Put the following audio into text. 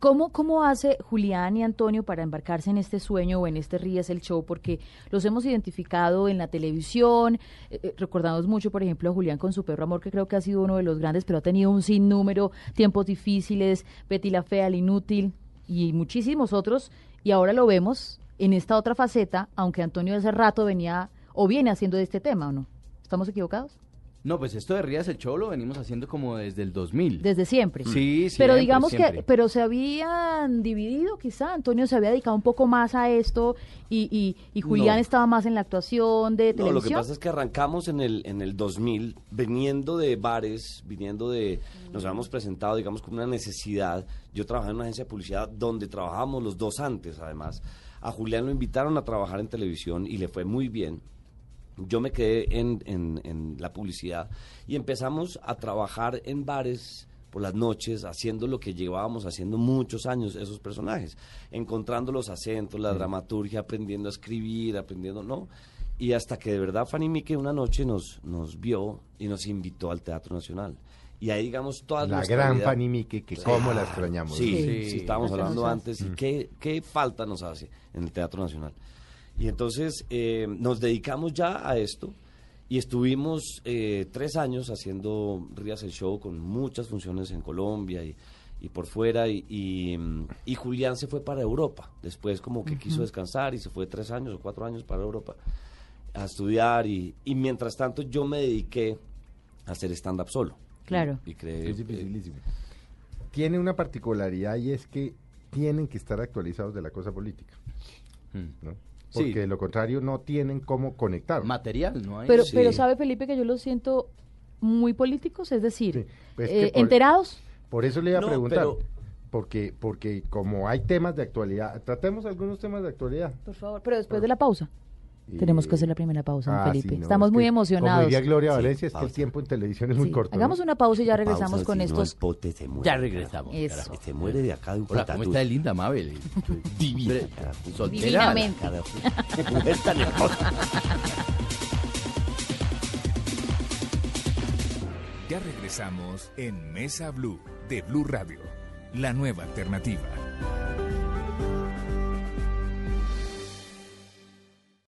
¿Cómo, ¿Cómo hace Julián y Antonio para embarcarse en este sueño o en este Ríes el Show? Porque los hemos identificado en la televisión. eh, eh, recordamos mucho, por ejemplo, a Julián con su perro Amor, que creo que ha sido uno de los grandes, pero ha tenido un sinnúmero, tiempos difíciles, Betty la Fea, el Inútil y muchísimos otros. Y ahora lo vemos en esta otra faceta, aunque Antonio hace rato venía o viene haciendo de este tema, ¿o no? ¿Estamos equivocados? No, pues esto de Rías el Show lo venimos haciendo como desde el 2000. Desde siempre. Sí, Pero siempre, digamos que, pero se habían dividido quizá, Antonio se había dedicado un poco más a esto y, y, y Julián No. estaba más en la actuación de No, televisión. lo que pasa es que arrancamos en el, en el 2000, viniendo de bares, viniendo de... Nos habíamos presentado, digamos, como una necesidad. Yo trabajaba en una agencia de publicidad donde trabajábamos los dos antes, además. A Julián lo invitaron a trabajar en televisión y le fue muy bien. Yo me quedé en, en- en la publicidad y empezamos a trabajar en bares por las noches, haciendo lo que llevábamos haciendo muchos años esos personajes, encontrando los acentos, la dramaturgia, aprendiendo a escribir, aprendiendo, ¿no? Y hasta que de verdad Fanny Mique una noche nos, nos vio y nos invitó al Teatro Nacional. Y ahí, digamos, toda La gran vida- Fanny Mique, que cómo la extrañamos. Sí, Sí. sí, Sí. estábamos hablando antes. ¿Y qué, qué falta nos hace en el Teatro Nacional? Y entonces eh, nos dedicamos ya a esto y estuvimos eh, tres años haciendo Rías el Show con muchas funciones en Colombia y, y por fuera. Y, y, y Julián se fue para Europa. Después como que quiso descansar y se fue tres años o cuatro años para Europa a estudiar. Y, y mientras tanto yo me dediqué a hacer stand-up solo. Claro. Y creé, Es dificilísimo. Tiene una particularidad y es que tienen que estar actualizados de la cosa política, Mm. Porque de lo contrario no tienen cómo conectar. Material, ¿no hay? Pero, Sí. pero sabe Felipe que yo los siento muy políticos, es decir, Sí, pues es eh, por- enterados. Por eso le iba a No, preguntar. pero- Porque, porque como hay temas de actualidad, tratemos algunos temas de actualidad. Por favor, pero después de la pausa. Tenemos que hacer la primera pausa, don Ah, Felipe. sí, no, Estamos es muy que, emocionados. Como diría Gloria Sí, Valencia, es que el tiempo en televisión es muy Sí. corto. ¿no? Hagamos una pausa y ya regresamos Pausa, con si no, estos. el pote se muere. Ya regresamos. Eso. Se muere de acá de un Hola, ¿cómo está de linda, Mabel? Divina. Soltera. Divinamente. Mujer tan hermosa. Ya regresamos en Mesa Blue de Blue Radio, la nueva alternativa.